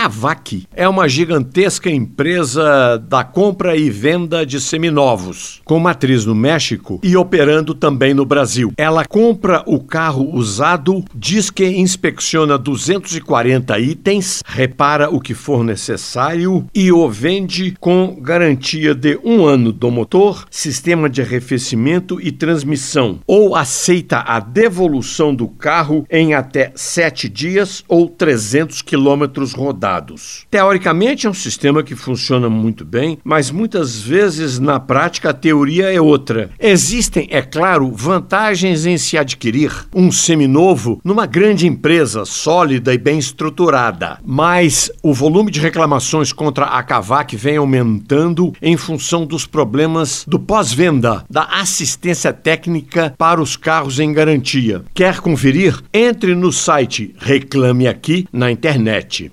Cavac é uma gigantesca empresa da compra e venda de seminovos, com matriz no México e operando também no Brasil. Ela compra o carro usado, diz que inspecciona 240 itens, repara o que for necessário e o vende com garantia de um ano do motor, sistema de arrefecimento e transmissão, ou aceita a devolução do carro em até sete dias ou 300 quilômetros rodados. Teoricamente é um sistema que funciona muito bem, mas muitas vezes na prática a teoria é outra. Existem, é claro, vantagens em se adquirir um seminovo numa grande empresa sólida e bem estruturada, mas o volume de reclamações contra a Cavac vem aumentando em função dos problemas do pós-venda, da assistência técnica para os carros em garantia. Quer conferir? Entre no site Reclame Aqui na internet.